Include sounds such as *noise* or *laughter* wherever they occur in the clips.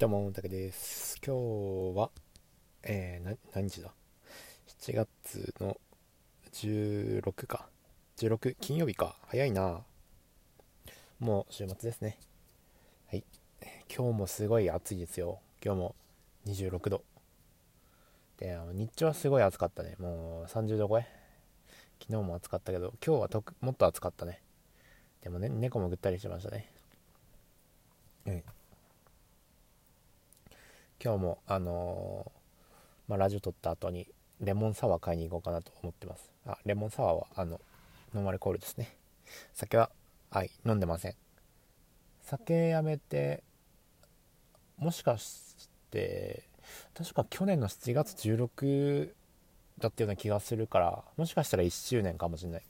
どうも、たけです。今日は、えー、何日だ ?7 月の16か。16、金曜日か。早いな。もう週末ですね。はい。今日もすごい暑いですよ。今日も26度。で、あの日中はすごい暑かったね。もう30度超え。昨日も暑かったけど、今日はともっと暑かったね。でもね、猫もぐったりしましたね。うん。今日もあのーまあ、ラジオ撮った後にレモンサワー買いに行こうかなと思ってます。あレモンサワーはあのノンアルコールですね。酒ははい飲んでません。酒やめてもしかして確か去年の7月16だったような気がするからもしかしたら1周年かもしれない。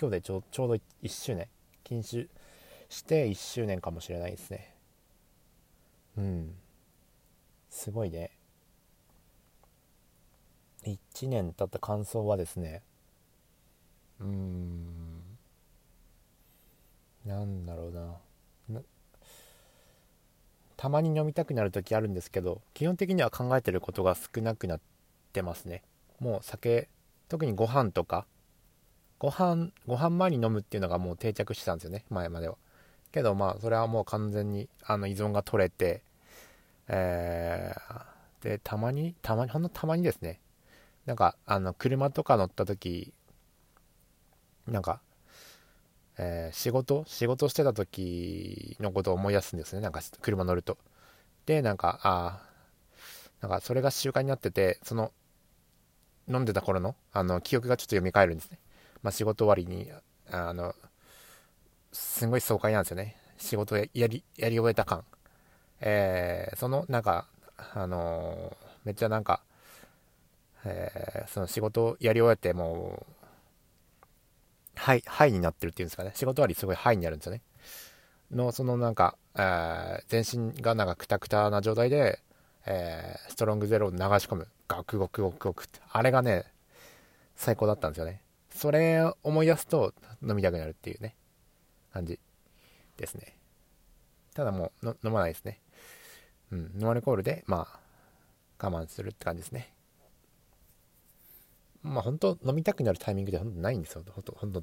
今日でちょちょうど1周年。禁酒して1周年かもしれないですね。うん。すごいね。1年経った感想はですね。うーん。なんだろうなたまに飲みたくなる時あるんですけど基本的には考えてることが少なくなってますね。もう酒特にご飯とかご飯ご飯前に飲むっていうのがもう定着してたんですよね前までは。けどまあそれはもう完全にあの依存が取れてえー、でたまにたまにほんのたまにですね。なんかあの車とか乗った時なんか、えー仕事仕事してた時のことを思い出すんですね。なんか車乗ると。でなんかあーなんかそれが習慣になっててその飲んでた頃のあの記憶がちょっと蘇るんですね。まあ仕事終わりにあのすごい爽快なんですよね。仕事やりやり終えた感。えーそのなんかあのーめっちゃなんか、えーその仕事をやり終えてもうハイハイになってるっていうんですかね。仕事終わりすごいハイになるんですよねのそのなんか、えー全身がなんかクタクタな状態で、えーストロングゼロを流し込む。ガクゴクゴクゴクって。あれがね最高だったんですよね。それを思い出すと飲みたくなるっていうね感じですね。ただもう飲まないですね。うん、ノンアルコールで、まあ、我慢するって感じですね。まあ、本当飲みたくなるタイミングで本当ないんですよ。本当本当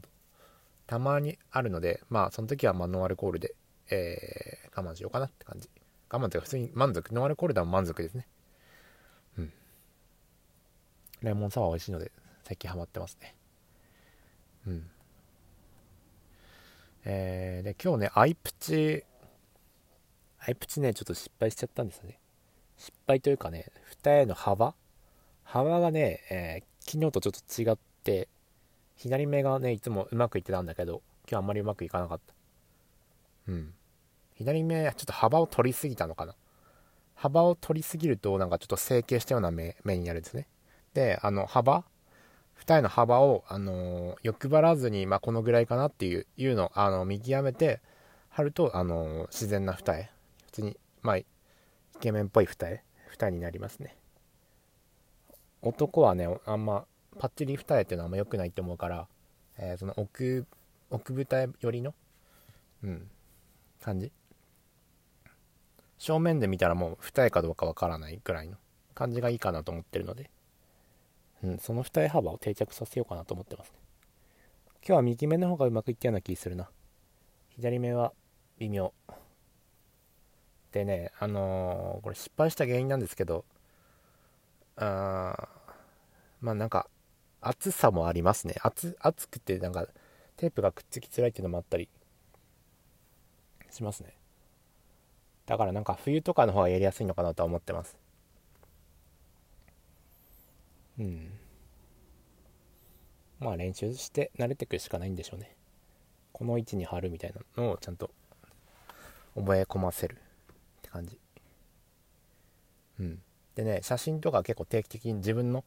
たまにあるので、まあ、その時は、まあ、ノンアルコールで、えー我慢しようかなって感じ。我慢というか、普通に満足。ノンアルコールでも満足ですね。うん。レモンサワー美味しいので、最近ハマってますね。うん。えー、で、今日ね、アイプチ、アイプチね、ちょっと失敗しちゃったんですよね。失敗というかね、二重の幅？幅がね、えー昨日とちょっと違って、左目がね、いつもうまくいってたんだけど、今日あんまりうまくいかなかった。うん。左目、ちょっと幅を取りすぎたのかな。幅を取りすぎると、なんかちょっと成形したような目目になるんですね。で、あの、幅？二重の幅を、あのー欲張らずに、まあ、このぐらいかなっていう、いうのを、あの、見極めて、貼ると、あのー自然な二重。普通に、まあ、イケメンっぽい二重二重になりますね。男はねあんまパッチリ二重っていうのはあんま良くないと思うから、えーその奥奥二重寄りのうん感じ。正面で見たらもう二重かどうかわからないくらいの感じがいいかなと思ってるので、うん、その二重幅を定着させようかなと思ってますね。今日は右目の方がうまくいったような気するな。左目は微妙。でね、あのーこれ失敗した原因なんですけど、あーまあなんか、厚さもありますね。厚、厚くてなんか、テープがくっつきづらいっていうのもあったりしますね。だからなんか冬とかの方がやりやすいのかなとは思ってます。うん。まあ練習して慣れてくしかないんでしょうね。この位置に貼るみたいなのをちゃんと覚え込ませる。って感じ。うん。でね写真とか結構定期的に自分の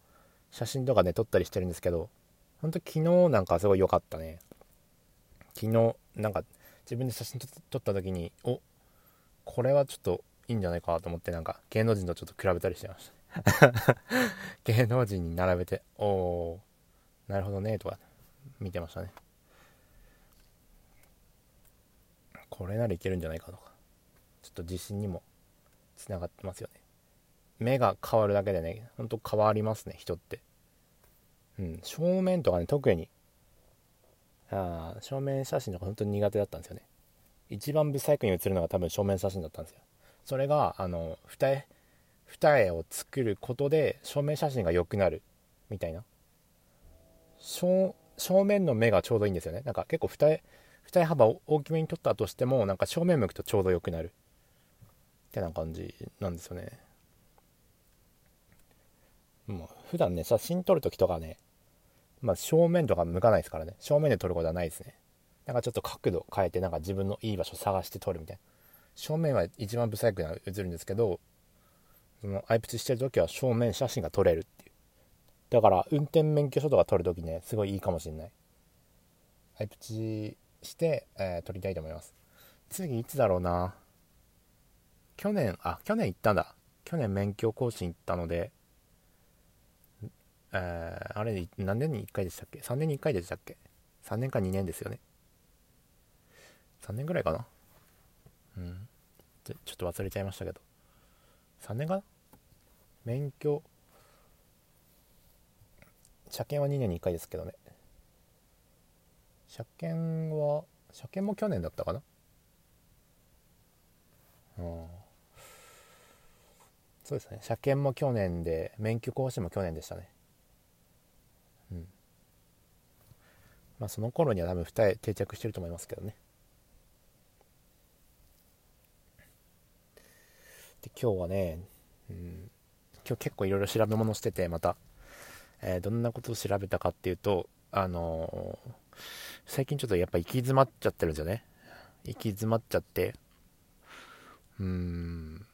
写真とかね撮ったりしてるんですけどほんと昨日なんかすごい良かったね。昨日なんか自分で写真撮った時におこれはちょっといいんじゃないかと思ってなんか芸能人とちょっと比べたりしてました。*laughs* 芸能人に並べておおなるほどねとか見てましたね。これならいけるんじゃないかとか。ちょっと自信にもつながってますよね。目が変わるだけでねほんと変わりますね人って。うん正面とかね特にあ正面写真とか本当に苦手だったんですよね。一番ブサイクに写るのが多分正面写真だったんですよ。それがあの二重二重を作ることで正面写真が良くなるみたいな。正面の目がちょうどいいんですよね。なんか結構二重二重幅を大きめに撮ったとしてもなんか正面向くとちょうど良くなる。てな感じなんですよね。もう普段ね写真撮るときとかねまあ正面とか向かないですからね。正面で撮ることはないですね。なんかちょっと角度変えてなんか自分のいい場所探して撮るみたいな。正面は一番ブサイクな映るんですけどそのアイプチしてる時は正面写真が撮れるっていう。だから運転免許証とか撮るときねすごいいいかもしれない。アイプチして、えー、撮りたいと思います。次いつだろうな。去年あ去年行ったんだ。去年免許更新行ったので。えー、あれ何年に1回でしたっけ？3年に1回でしたっけ？3年か2年ですよね。3年ぐらいかな。うん。ちょっと忘れちゃいましたけど。3年かな？免許車検は2年に1回ですけどね。車検は車検も去年だったかな？うん。そうですね。車検も去年で免許更新も去年でしたね。うん。まあその頃には多分二重定着してると思いますけどね。で今日はね、うん、今日結構いろいろ調べ物しててまた、えー、どんなことを調べたかっていうとあのー、最近ちょっとやっぱ行き詰まっちゃってるんですよね。行き詰まっちゃって。うん。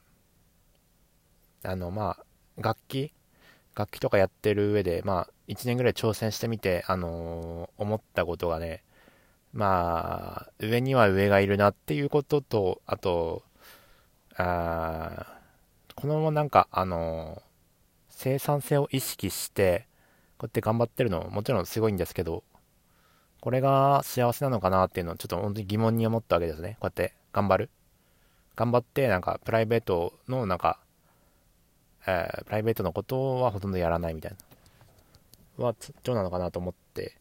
あのまあ楽器？楽器とかやってる上でまあ1年ぐらい挑戦してみてあのー、思ったことがねまあ上には上がいるなっていうこととあとあこのままなんか、あの生産性を意識して、こうやって頑張ってるのもちろんすごいんですけど、これが幸せなのかなっていうのをちょっと本当に疑問に思ったわけですね。こうやって頑張る。頑張って、なんかプライベートのなんか、えー、プライベートのことはほとんどやらないみたいな。は、どうなのかなと思って、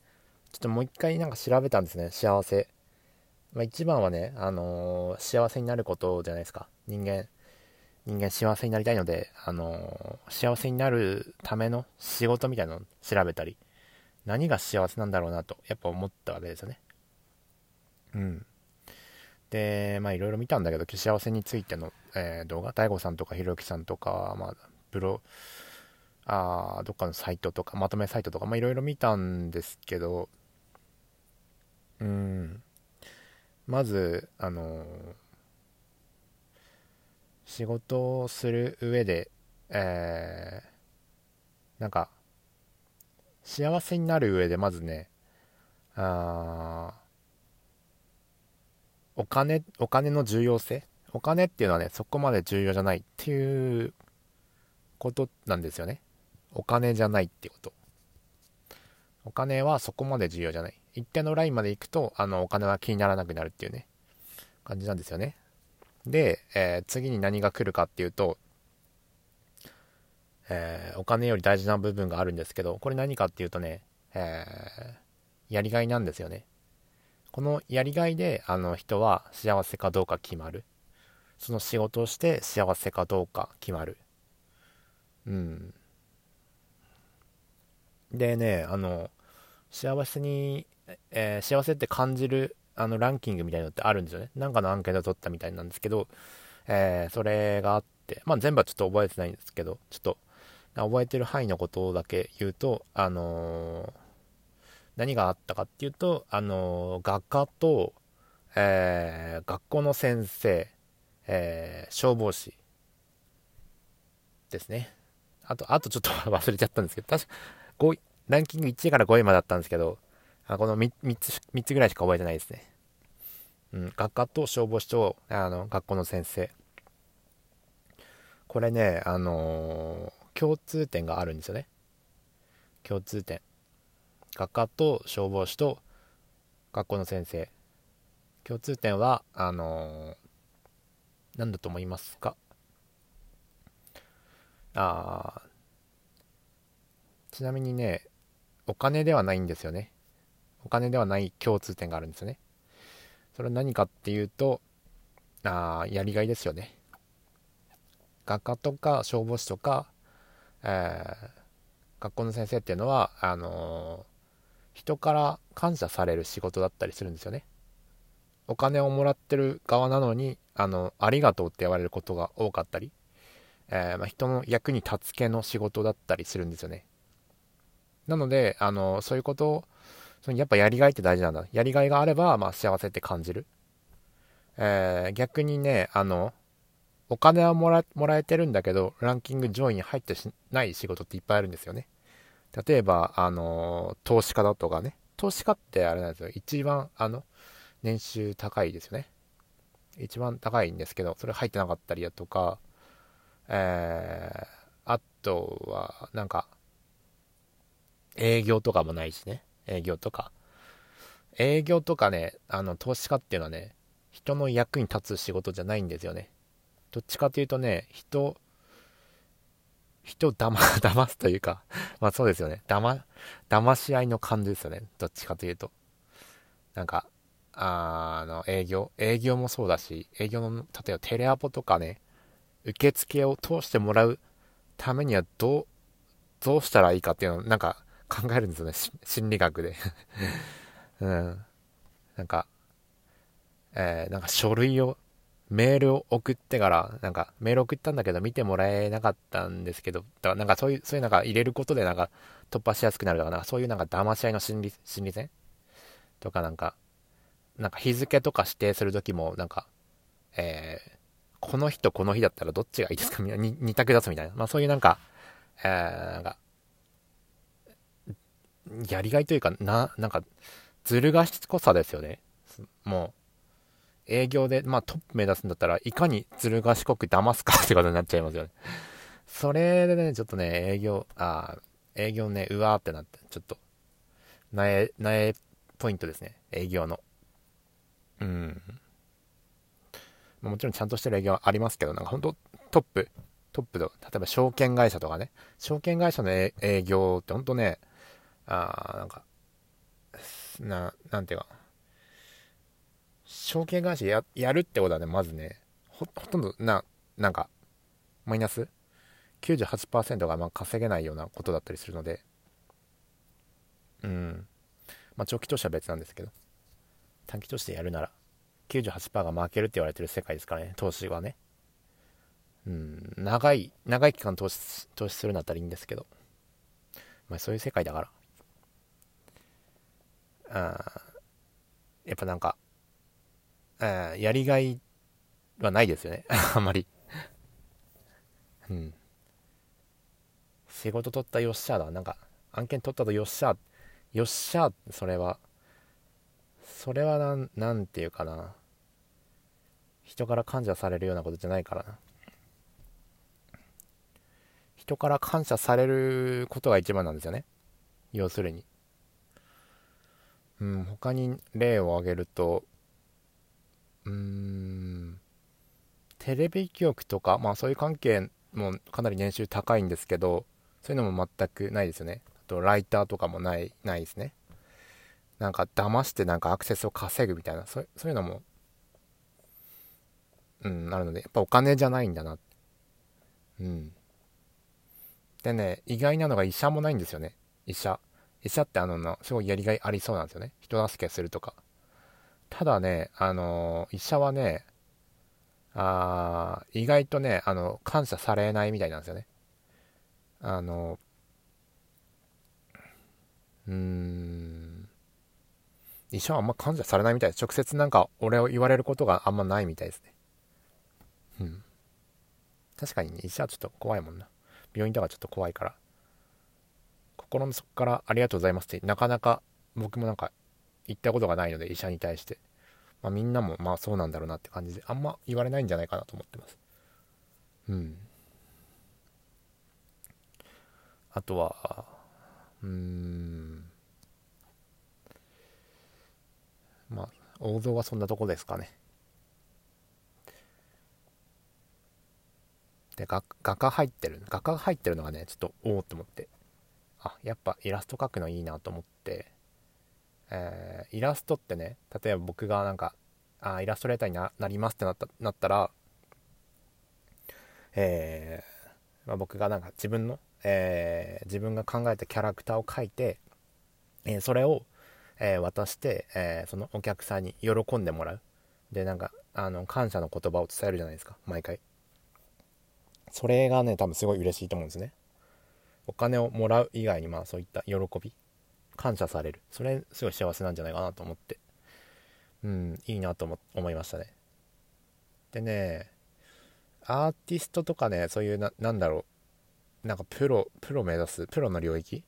ちょっともう一回なんか調べたんですね。幸せ。まあ、一番はね、あのー、幸せになることじゃないですか。人間、人間幸せになりたいので、あのー、幸せになるための仕事みたいなのを調べたり、何が幸せなんだろうなと、やっぱ思ったわけですよね。うん。で、まあいろいろ見たんだけど、幸せについての、えー、動画、大悟さんとかひろゆきさんとか、まあ、プロ、あどっかのサイトとか、まとめサイトとか、まあいろいろ見たんですけど、うん。まず、あのー、仕事をする上で、えー、なんか、幸せになる上で、まずね、あお金、お金の重要性？お金っていうのはね、そこまで重要じゃないっていうことなんですよね。お金じゃないってこと。お金はそこまで重要じゃない。一定のラインまで行くと、あの、お金は気にならなくなるっていうね、感じなんですよね。で、えー、次に何が来るかっていうと、えー、お金より大事な部分があるんですけど、これ何かっていうとね、えー、やりがいなんですよね。このやりがいで、あの人は幸せかどうか決まる。その仕事をして幸せかどうか決まる。うん。でね、あの、幸せに、えー、幸せって感じるあのランキングみたいなのってあるんですよね。なんかのアンケートを取ったみたいなんですけど、えー、それがあって、まあ全部はちょっと覚えてないんですけど、ちょっと覚えてる範囲のことだけ言うと、あのー、何があったかっていうと、あのー、画家と、えー、学校の先生、え消防士ですね。あと、あとちょっと *laughs* 忘れちゃったんですけど、確か、5位、ランキング1位から5位までだったんですけど、あこの 3, 3, つ、3つぐらいしか覚えてないですね。うん、学科と消防士と、あの、学校の先生。これね、あのー、共通点があるんですよね。共通点。学科と消防士と学校の先生。共通点は、あのー、何だと思いますか？あちなみにねお金ではないんですよね。お金ではない共通点があるんですよね。それは何かっていうとあやりがいですよね。画家とか消防士とか、えー、学校の先生っていうのはあのー、人から感謝される仕事だったりするんですよね。お金をもらってる側なのにあのありがとうって言われることが多かったり、えー、まあ、人の役に立つ系の仕事だったりするんですよね。なのであのそういうことをそのやっぱやりがいって大事なんだ。やりがいがあれば、まあ、幸せって感じる、えー、逆にねあのお金はもらもらえてるんだけどランキング上位に入ってしない仕事っていっぱいあるんですよね。例えばあの投資家だとかね。投資家ってあれなんですよ。一番あの年収高いですよね。一番高いんですけど、それ入ってなかったりだとか、えー、あとは、なんか、営業とかもないしね。営業とか。営業とかね、あの、投資家っていうのはね、人の役に立つ仕事じゃないんですよね。どっちかというとね、人、人を騙 *laughs* 騙すというか、まあそうですよね。騙、騙し合いの感じですよね。どっちかというと。なんか、あの、営業、営業もそうだし、営業の、例えばテレアポとかね、受付を通してもらうためにはどう、どうしたらいいかっていうのをなんか考えるんですよね、心理学で。*laughs* うん。なんか、えー、なんか書類を、メールを送ってから、なんかメール送ったんだけど見てもらえなかったんですけど、だからなんかそういう、そういうなんか入れることでなんか突破しやすくなるとか、なんかそういうなんか騙し合いの心理、心理戦？とかなんか、なんか日付とか指定するときも、なんか、えー、この日とこの日だったらどっちがいいですか？みたいな、二択出すみたいな。まあそういうなんか、えー、なんか、やりがいというか、な、なんか、ずる賢さですよね。もう、営業で、まあトップ目指すんだったらいかにずる賢く騙すかってことになっちゃいますよね。それでね、ちょっとね、営業、あ営業ね、うわーってなって、ちょっと、なえ、なえポイントですね。営業の。うん。もちろんちゃんとしてる営業はありますけど、なんか本当トップ、トップの、例えば証券会社とかね、証券会社の営業って本当ね、あなんか、な、なんていうか、証券会社ややるってことはね、まずね、ほほとんど、な、なんか、マイナス？98%がまあ稼げないようなことだったりするので、うん。まあ、長期投資は別なんですけど。短期投資でやるなら98%が負けるって言われてる世界ですからね。投資はね。うん。長い長い期間投資投資するんだったらいいんですけど。まあそういう世界だから。あやっぱなんかあやりがいはないですよね。*laughs* あんまり。うん。仕事取ったよっしゃだ。なんか案件取ったとよっしゃよっしゃそれは。それはなん、なんていうかな。人から感謝されるようなことじゃないからな。人から感謝されることが一番なんですよね。要するに。うん、他に例を挙げると、うーん、テレビ局とか、まあそういう関係もかなり年収高いんですけど、そういうのも全くないですよね。あと、ライターとかもない、ないですね。なんか騙してなんかアクセスを稼ぐみたいな、そういうのも、うん、なるので、やっぱお金じゃないんだな。うん。でね、意外なのが医者もないんですよね。医者。医者ってあの、すごいやりがいありそうなんですよね。人助けするとか。ただね、あの医者はね、あ意外とね、あの、感謝されないみたいなんですよね。あの、うーん、医者はあんま感謝されないみたいです。直接なんか俺を言われることがあんまないみたいですね。うん。確かにね、医者はちょっと怖いもんな。病院とかちょっと怖いから。心の底からありがとうございますって、なかなか僕もなんか言ったことがないので、医者に対して。まあみんなもまあそうなんだろうなって感じで、あんま言われないんじゃないかなと思ってます。うん。あとは、うーん。まあ、王道はそんなとこですかね。で画画家入ってる画家が入ってるのがねちょっとおおって思ってあやっぱイラスト描くのいいなと思って、えー、イラストってね例えば僕がなんかあイラストレーターになりますってなったなったらえー、まあ、僕がなんか自分の、えー、自分が考えたキャラクターを描いて、えそれを、え渡して、えそのお客さんに喜んでもらう。でなんかあの感謝の言葉を伝えるじゃないですか。毎回。それがね多分すごい嬉しいと思うんですね。お金をもらう以外にまあそういった喜び。感謝される。それすごい幸せなんじゃないかなと思って。うんいいなと思思いましたね。でねアーティストとかねそういうななんだろう。なんかプロプロ目指すプロの領域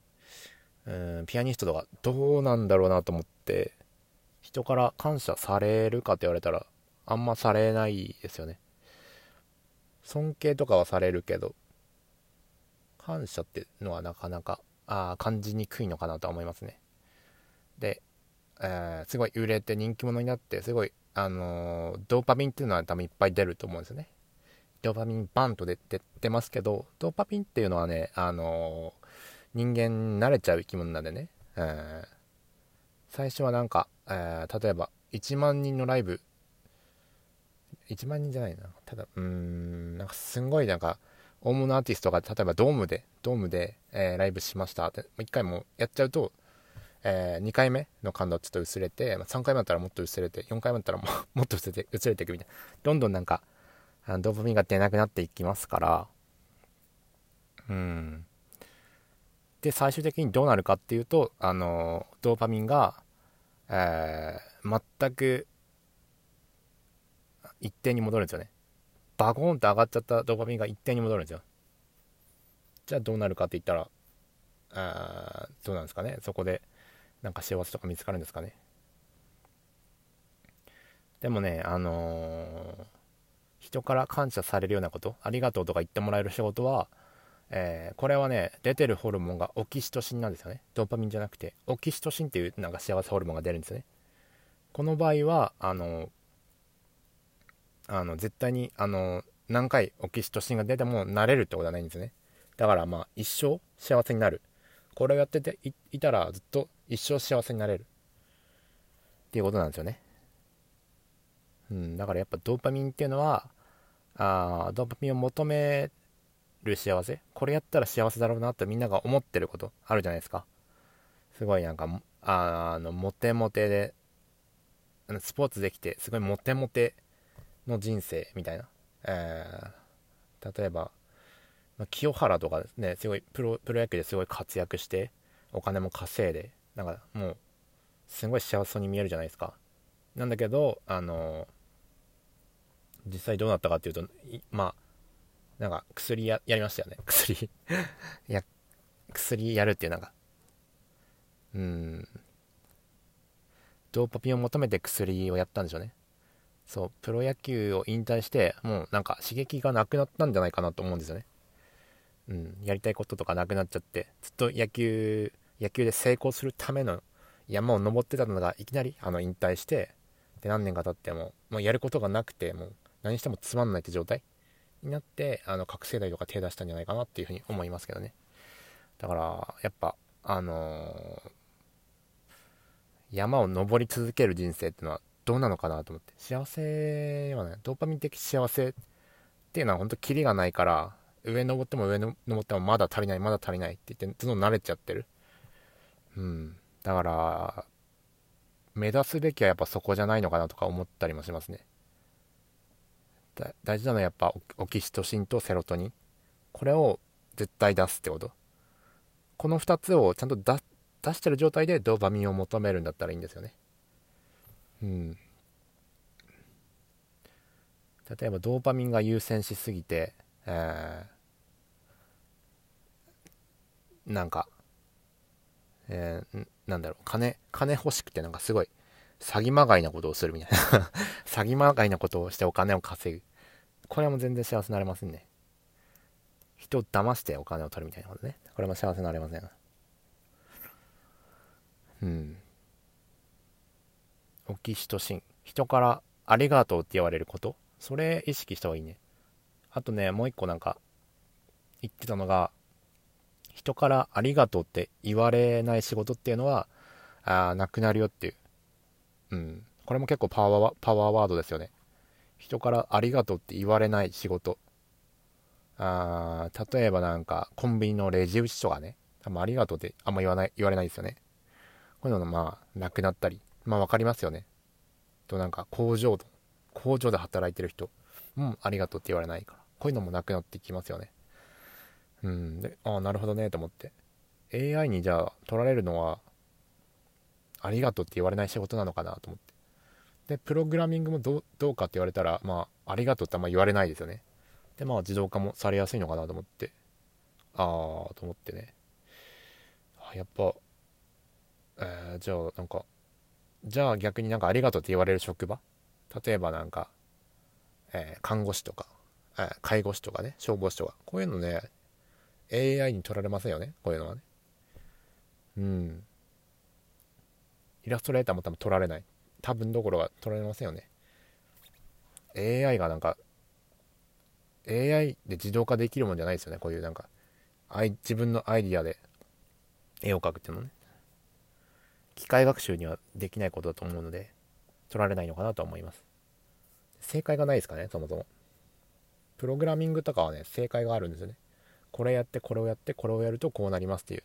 うんピアニストとかどうなんだろうなと思って人から感謝されるかって言われたらあんまされないですよね。尊敬とかはされるけど感謝ってのはなかなかあ感じにくいのかなとは思いますね。で、えー、すごい売れて人気者になってすごいあのー、ドーパミンっていうのは多分いっぱい出ると思うんですよね。ドーパミンバンと出て出ますけどドーパミンっていうのはねあの、人間慣れちゃう生き物なんでね、えー、最初はなんか、えー、例えば1万人のライブ。1万人じゃないな。ただうーんなんかすんごいなんか大物アーティストが例えばドームでドームで、えー、ライブしました。って1回もやっちゃうと、えー、2回目の感動ちょっと薄れて、3回目だったらもっと薄れて4回目だったらも *laughs* もっと薄れて薄れていくみたいな。どんどんなんかドーパミンが出なくなっていきますから。うん。で最終的にどうなるかっていうとあのドーパミンが、えー、全く一定に戻るんですよね。バコーンと上がっちゃったドーパミンが一定に戻るんですよ。じゃあどうなるかって言ったらあどうなんですかね。そこでなんか幸せとか見つかるんですかね。でもねあのー、人から感謝されるようなことありがとうとか言ってもらえる仕事はえー、これはね出てるホルモンがオキシトシンなんですよね。ドーパミンじゃなくてオキシトシンっていうなんか幸せホルモンが出るんですね。この場合はあのあの絶対にあの何回オキシトシンが出ても慣れるってことはないんですね。だからまあ一生幸せになる。これをやってていたらずっと一生幸せになれる。っていうことなんですよね。うんだからやっぱドーパミンっていうのはあドーパミンを求める幸せ？これやったら幸せだろうなってみんなが思ってることあるじゃないですか。すごいなんかあのモテモテでスポーツできてすごいモテモテの人生みたいな、えー、例えば、ま、清原とかですねすごいプロプロ野球ですごい活躍してお金も稼いでなんかもうすごい幸せそうに見えるじゃないですか。なんだけどあの実際どうなったかっていうとまあなんか薬ややりましたよね。*laughs* 薬。や薬やるっていうなんか。うん。ドーパピンを求めて薬をやったんでしょうね。そう。プロ野球を引退してもうなんか刺激がなくなったんじゃないかなと思うんですよね。うん。やりたいこととかなくなっちゃってずっと野球野球で成功するための山を登ってたのがいきなりあの引退してで何年か経ってももうやることがなくてもう何してもつまんないって状態。になってあの覚醒剤とか手出したんじゃないかなっていうふうに思いますけどね。だからやっぱあのー、山を登り続ける人生ってのはどうなのかなと思って。幸せはねドーパミン的幸せっていうのは本当キリがないから上登っても上登ってもまだ足りないまだ足りないって言ってどんどん慣れちゃってる。うん。だから目指すべきはやっぱそこじゃないのかなとか思ったりもしますね。大事なのはやっぱオキシトシンとセロトニン。これを絶対出すってこと。この2つをちゃんと出出してる状態でドーパミンを求めるんだったらいいんですよね。うん。例えばドーパミンが優先しすぎて、えー、なんか、えー、なんだろう。金金欲しくてなんかすごい詐欺まがいなことをするみたいな。*laughs* 詐欺まがいなことをしてお金を稼ぐ。これも全然幸せになれませんね。人を騙してお金を取るみたいなことね。これも幸せになれません。うん。オキシトシン。人からありがとうって言われること。それ意識した方がいいね。あとねもう一個なんか言ってたのが人からありがとうって言われない仕事っていうのはあなくなるよっていう、うん、これも結構パワーパワーワードですよね。人からありがとうって言われない仕事。あ例えばなんかコンビニのレジ打ちとかね。多分ありがとうってあんま言わない言われないですよね。こういうのまあなくなったり。まあ分かりますよね。となんか工場と工場で働いてる人。うんありがとうって言われないから。こういうのもなくなってきますよね。うんでああなるほどねと思って。AI にじゃあ取られるのはありがとうって言われない仕事なのかなと思って。でプログラミングもどうかって言われたらまあありがとうってあんま言われないですよね。でまあ自動化もされやすいのかなと思って。ああと思ってね。やっぱえー、じゃあなんかじゃあ逆になんかありがとうって言われる職場？例えばなんか、えー、看護師とか、えー、介護士とかね消防士とか。こういうのね AI に取られませんよね？こういうのはね。うん。イラストレーターも多分取られない。多分どころが取られませんよね。AI がなんか AI で自動化できるもんじゃないですよね。こういうなんか自分のアイディアで絵を描くっていうのね。機械学習にはできないことだと思うので取られないのかなと思います。正解がないですかねそもそも。プログラミングとかはね正解があるんですよね。これやってこれをやってこれをやるとこうなりますっていう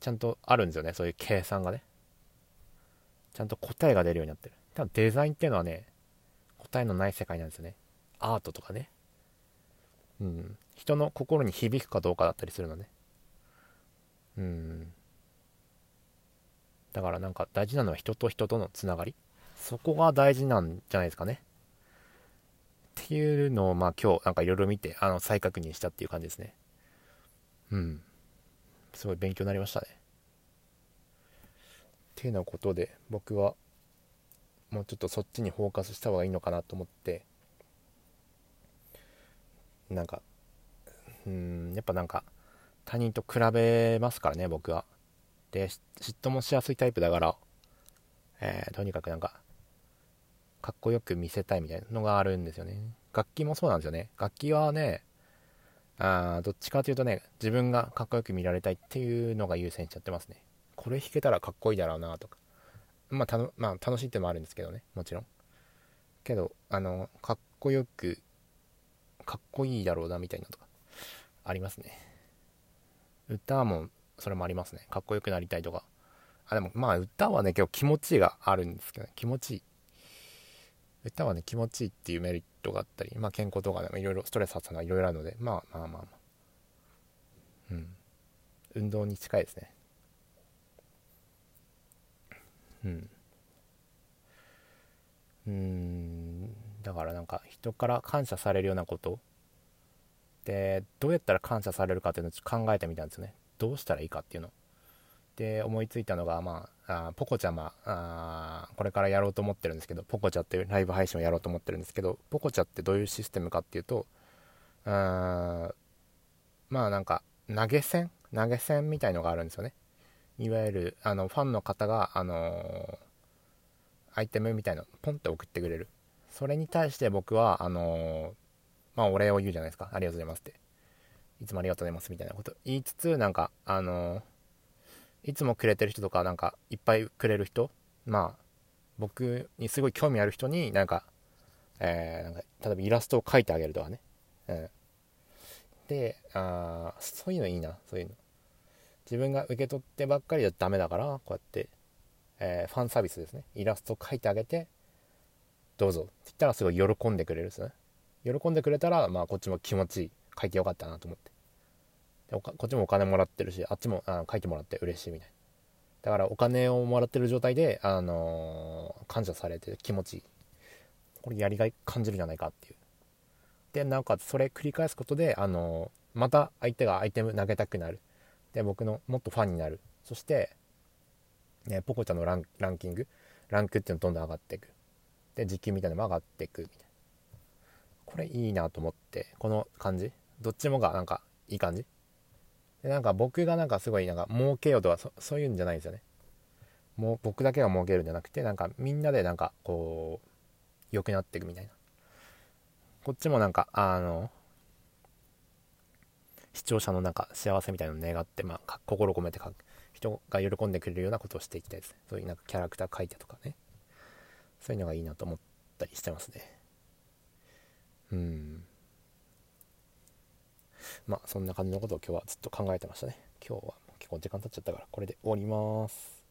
ちゃんとあるんですよね。そういう計算がね。ちゃんと答えが出るようになってる。ただデザインっていうのはね答えのない世界なんですよね。アートとかね。うん。人の心に響くかどうかだったりするのね。うん。だからなんか大事なのは人と人とのつながり。そこが大事なんじゃないですかね。っていうのをまあ今日なんかいろいろ見てあの再確認したっていう感じですね。うん。すごい勉強になりましたね。てなことで僕はもうちょっとそっちにフォーカスした方がいいのかなと思ってなんかうんやっぱなんか他人と比べますからね僕は。で嫉妬もしやすいタイプだから、えー、とにかくなんかかっこよく見せたいみたいなのがあるんですよね。楽器もそうなんですよね。楽器はねあどっちかというとね自分がかっこよく見られたいっていうのが優先しちゃってますね。これ弾けたらかっこいいだろうなとか。まあたの、まあ、楽しいってもあるんですけどね。もちろん。けどあのかっこよくかっこいいだろうなみたいなとか。ありますね。歌もそれもありますね。かっこよくなりたいとか。あでもまあ歌はね今日気持ちがあるんですけど、ね、気持ちいい。歌はね気持ちいいっていうメリットがあったりまあ健康とかでもいろいろストレス発散がいろいろあるのでまあまあまあまあ。うん。運動に近いですね。うん。うん。だからなんか人から感謝されるようなこと。でどうやったら感謝されるかっていうのを考えてみたんですよね。どうしたらいいかっていうの。で思いついたのがまあポコちゃまあこれからやろうと思ってるんですけどポコチャっていうライブ配信をやろうと思ってるんですけどポコチャってどういうシステムかっていうとあまあなんか投げ銭？投げ銭みたいのがあるんですよね。いわゆるあのファンの方があの、アイテムみたいなのポンって送ってくれる。それに対して僕はあの、まあお礼を言うじゃないですか。ありがとうございますって。いつもありがとうございますみたいなこと。言いつつなんかあのいつもくれてる人とかなんかいっぱいくれる人。まあ僕にすごい興味ある人になんか,、えー、なんか例えばイラストを描いてあげるとかね、うん、であそういうのいいなそういうの。自分が受け取ってばっかりじゃダメだからこうやって、えー、ファンサービスですね。イラスト描いてあげてどうぞ。って言ったらすごい喜んでくれるですね。喜んでくれたらまあこっちも気持ちいい書いてよかったなと思って。でこっちもお金もらってるしあっちもあ書いてもらって嬉しいみたいな。だからお金をもらってる状態で、あのー、感謝されて気持ちいい。これやりがい感じるんじゃないかっていう。でなおかつそれ繰り返すことで、あのー、また相手がアイテム投げたくなる。で僕のもっとファンになる。そして、ね、ポコちゃんのランランキングランクっていうのどんどん上がっていく。で時給みたいなのも上がっていくみたいな。これいいなと思ってこの感じ。どっちもがなんかいい感じ。でなんか僕がなんかすごいなんか儲けようとはそういうんじゃないんですよね。もう僕だけが儲けるんじゃなくてなんかみんなでなんかこう良くなっていくみたいな。こっちもなんかあの視聴者のなんか幸せみたいなのを願って、まあ、心込めて人が喜んでくれるようなことをしていきたいです。そういうなんかキャラクター描いてとかね。そういうのがいいなと思ったりしてますね。うん。まあそんな感じのことを今日はずっと考えてましたね。今日は結構時間経っちゃったからこれで終わります。